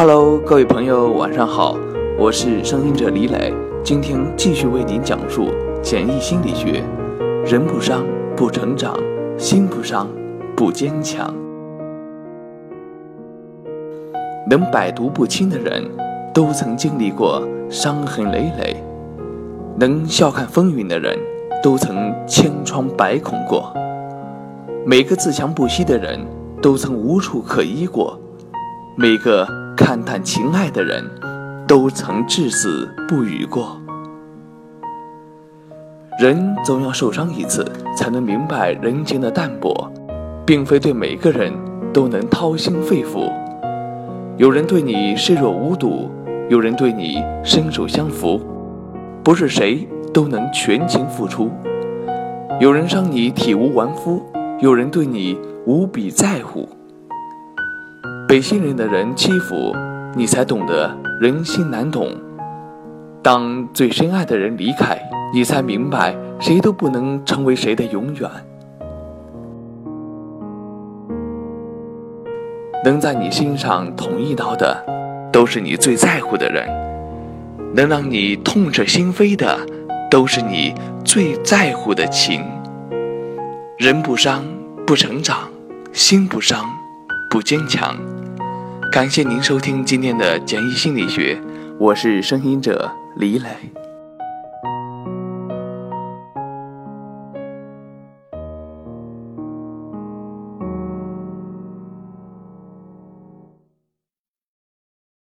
Hello，各位朋友，晚上好，我是声音者李磊，今天继续为您讲述简易心理学。人不伤不成长，心不伤不坚强。能百毒不侵的人，都曾经历过伤痕累累；能笑看风云的人，都曾千疮百孔过。每个自强不息的人，都曾无处可依过；每个看淡情爱的人，都曾至死不渝过。人总要受伤一次，才能明白人情的淡薄，并非对每个人都能掏心肺腑。有人对你视若无睹，有人对你伸手相扶，不是谁都能全情付出。有人伤你体无完肤，有人对你无比在乎。被信任的人欺负你，才懂得人心难懂。当最深爱的人离开。你才明白，谁都不能成为谁的永远。能在你心上捅一刀的，都是你最在乎的人；能让你痛彻心扉的，都是你最在乎的情。人不伤不成长，心不伤不坚强。感谢您收听今天的简易心理学，我是声音者李磊。